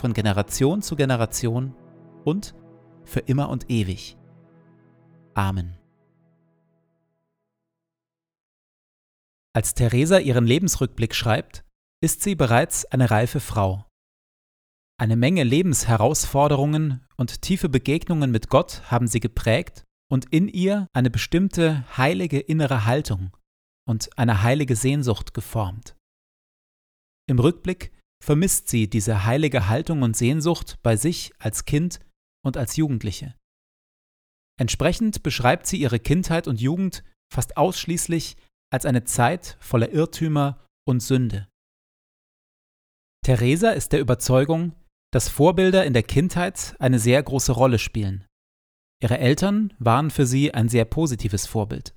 von Generation zu Generation und für immer und ewig. Amen. Als Theresa ihren Lebensrückblick schreibt, ist sie bereits eine reife Frau. Eine Menge Lebensherausforderungen und tiefe Begegnungen mit Gott haben sie geprägt und in ihr eine bestimmte heilige innere Haltung und eine heilige Sehnsucht geformt. Im Rückblick vermisst sie diese heilige Haltung und Sehnsucht bei sich als Kind und als Jugendliche. Entsprechend beschreibt sie ihre Kindheit und Jugend fast ausschließlich als eine Zeit voller Irrtümer und Sünde. Theresa ist der Überzeugung, dass Vorbilder in der Kindheit eine sehr große Rolle spielen. Ihre Eltern waren für sie ein sehr positives Vorbild.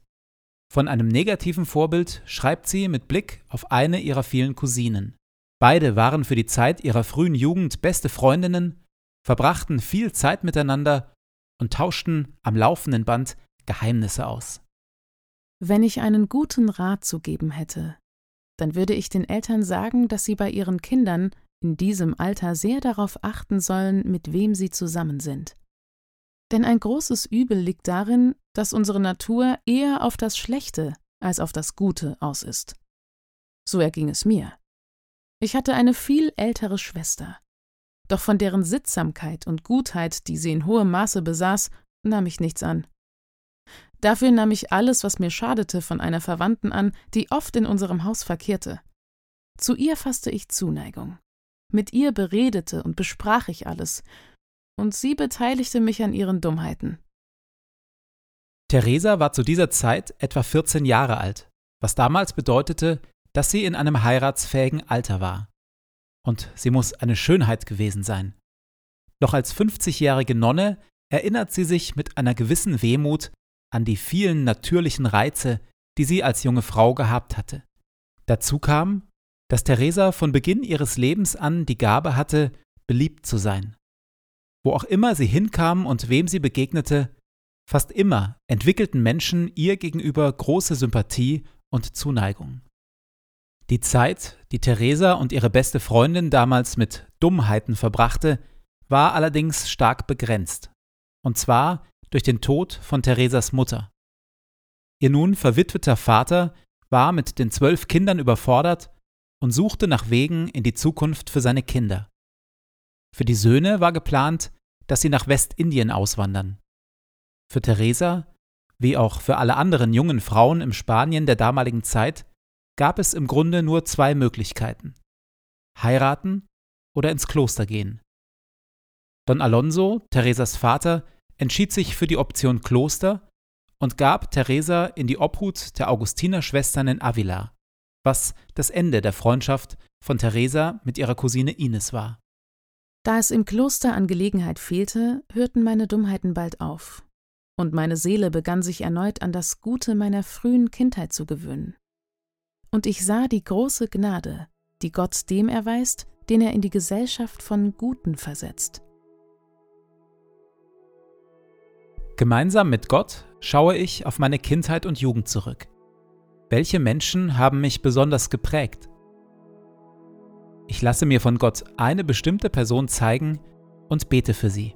Von einem negativen Vorbild schreibt sie mit Blick auf eine ihrer vielen Cousinen. Beide waren für die Zeit ihrer frühen Jugend beste Freundinnen, verbrachten viel Zeit miteinander und tauschten am laufenden Band Geheimnisse aus. Wenn ich einen guten Rat zu geben hätte, dann würde ich den Eltern sagen, dass sie bei ihren Kindern in diesem Alter sehr darauf achten sollen, mit wem sie zusammen sind. Denn ein großes Übel liegt darin, dass unsere Natur eher auf das Schlechte als auf das Gute aus ist. So erging es mir. Ich hatte eine viel ältere Schwester. Doch von deren Sittsamkeit und Gutheit, die sie in hohem Maße besaß, nahm ich nichts an. Dafür nahm ich alles, was mir schadete, von einer Verwandten an, die oft in unserem Haus verkehrte. Zu ihr fasste ich Zuneigung. Mit ihr beredete und besprach ich alles, und sie beteiligte mich an ihren Dummheiten. Theresa war zu dieser Zeit etwa 14 Jahre alt, was damals bedeutete, dass sie in einem heiratsfähigen Alter war. Und sie muss eine Schönheit gewesen sein. Doch als 50-jährige Nonne erinnert sie sich mit einer gewissen Wehmut an die vielen natürlichen Reize, die sie als junge Frau gehabt hatte. Dazu kam, dass Theresa von Beginn ihres Lebens an die Gabe hatte, beliebt zu sein. Wo auch immer sie hinkam und wem sie begegnete, fast immer entwickelten Menschen ihr gegenüber große Sympathie und Zuneigung. Die Zeit, die Theresa und ihre beste Freundin damals mit Dummheiten verbrachte, war allerdings stark begrenzt. Und zwar durch den Tod von Theresas Mutter. Ihr nun verwitweter Vater war mit den zwölf Kindern überfordert und suchte nach Wegen in die Zukunft für seine Kinder. Für die Söhne war geplant, dass sie nach Westindien auswandern. Für Theresa, wie auch für alle anderen jungen Frauen im Spanien der damaligen Zeit, gab es im Grunde nur zwei Möglichkeiten. Heiraten oder ins Kloster gehen. Don Alonso, Theresas Vater, entschied sich für die Option Kloster und gab Teresa in die Obhut der Augustinerschwestern in Avila, was das Ende der Freundschaft von Teresa mit ihrer Cousine Ines war. Da es im Kloster an Gelegenheit fehlte, hörten meine Dummheiten bald auf, und meine Seele begann sich erneut an das Gute meiner frühen Kindheit zu gewöhnen. Und ich sah die große Gnade, die Gott dem erweist, den er in die Gesellschaft von Guten versetzt. Gemeinsam mit Gott schaue ich auf meine Kindheit und Jugend zurück. Welche Menschen haben mich besonders geprägt? Ich lasse mir von Gott eine bestimmte Person zeigen und bete für sie.